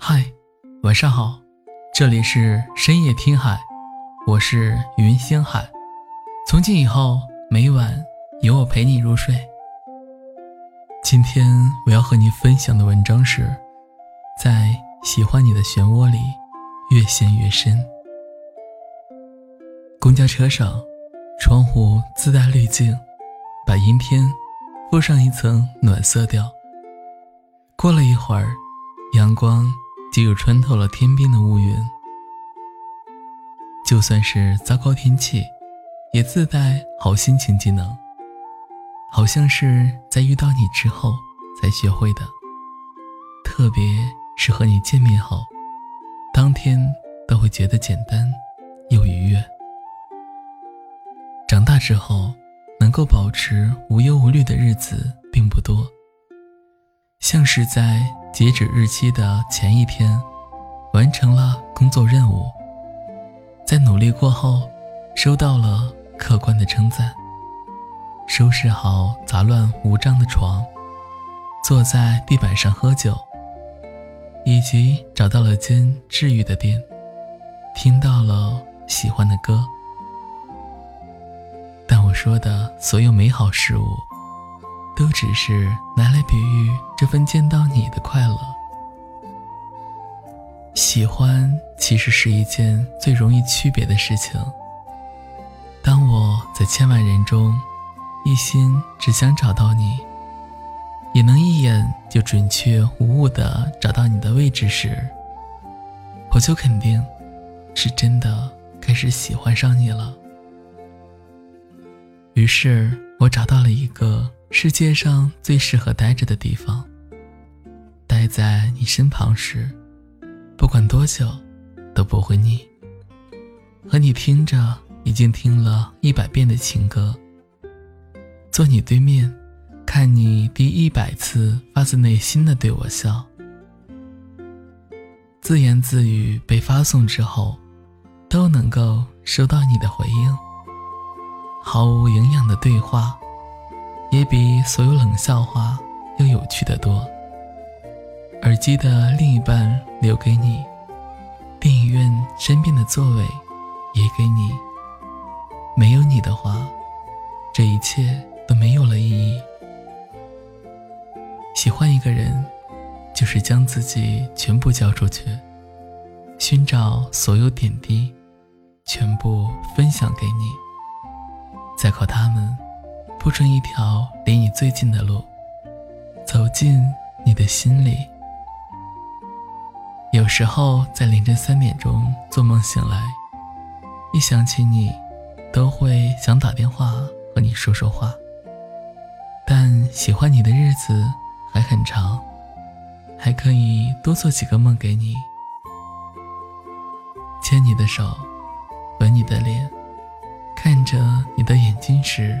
嗨，晚上好，这里是深夜听海，我是云星海。从今以后，每晚有我陪你入睡。今天我要和你分享的文章是，在喜欢你的漩涡里越陷越深。公交车上，窗户自带滤镜，把阴天敷上一层暖色调。过了一会儿，阳光就又穿透了天边的乌云。就算是糟糕天气，也自带好心情技能。好像是在遇到你之后才学会的，特别是和你见面后，当天都会觉得简单又愉悦。长大之后，能够保持无忧无虑的日子并不多。像是在截止日期的前一天，完成了工作任务，在努力过后，收到了客观的称赞。收拾好杂乱无章的床，坐在地板上喝酒，以及找到了间治愈的店，听到了喜欢的歌。但我说的所有美好事物。都只是拿来比喻这份见到你的快乐。喜欢其实是一件最容易区别的事情。当我在千万人中，一心只想找到你，也能一眼就准确无误的找到你的位置时，我就肯定，是真的开始喜欢上你了。于是我找到了一个。世界上最适合待着的地方。待在你身旁时，不管多久，都不会腻。和你听着已经听了一百遍的情歌。坐你对面，看你第一百次发自内心的对我笑。自言自语被发送之后，都能够收到你的回应。毫无营养的对话。也比所有冷笑话要有趣的多。耳机的另一半留给你，电影院身边的座位也给你。没有你的话，这一切都没有了意义。喜欢一个人，就是将自己全部交出去，寻找所有点滴，全部分享给你，再靠他们。铺成一条离你最近的路，走进你的心里。有时候在凌晨三点钟做梦醒来，一想起你，都会想打电话和你说说话。但喜欢你的日子还很长，还可以多做几个梦给你，牵你的手，吻你的脸，看着你的眼睛时。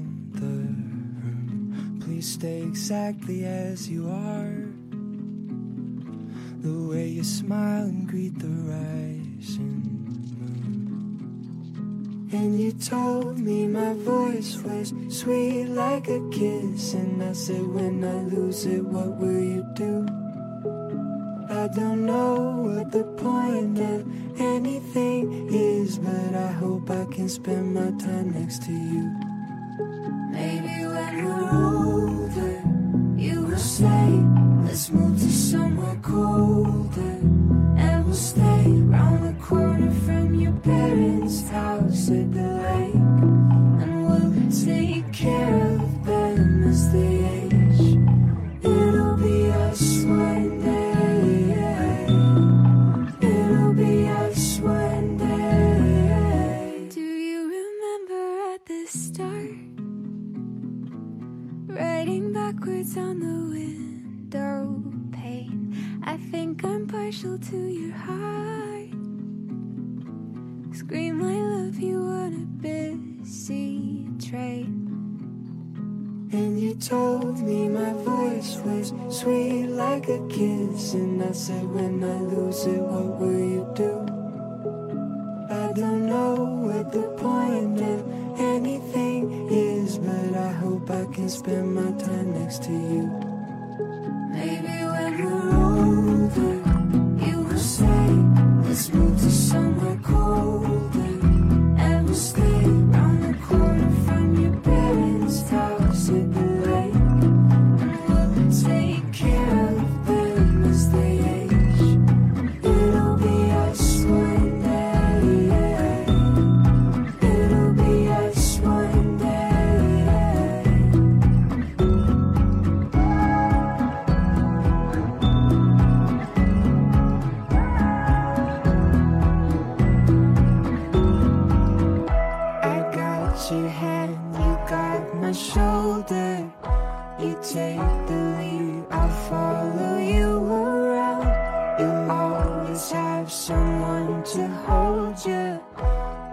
Please stay exactly as you are. The way you smile and greet the rising moon. And you told me my voice was sweet like a kiss. And I said, when I lose it, what will you do? I don't know what the point of anything is, but I hope I can spend my time next to you. Maybe when we're say, let's move to somewhere colder. And we'll stay round the corner from your parents' house at the sliding backwards on the window pane. I think I'm partial to your heart. Scream, I love you on a busy train. And you told me my voice was sweet like a kiss. And I said, When I lose it, what will you do? I don't know what the point. spend my time next to you.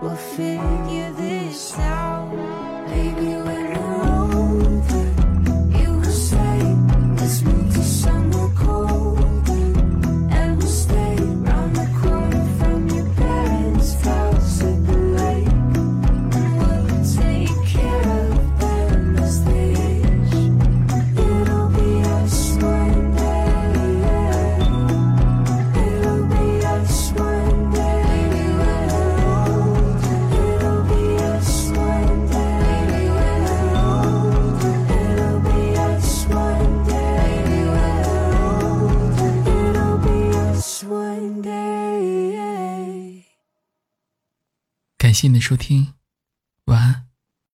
We'll figure 谢谢你的收听。晚安。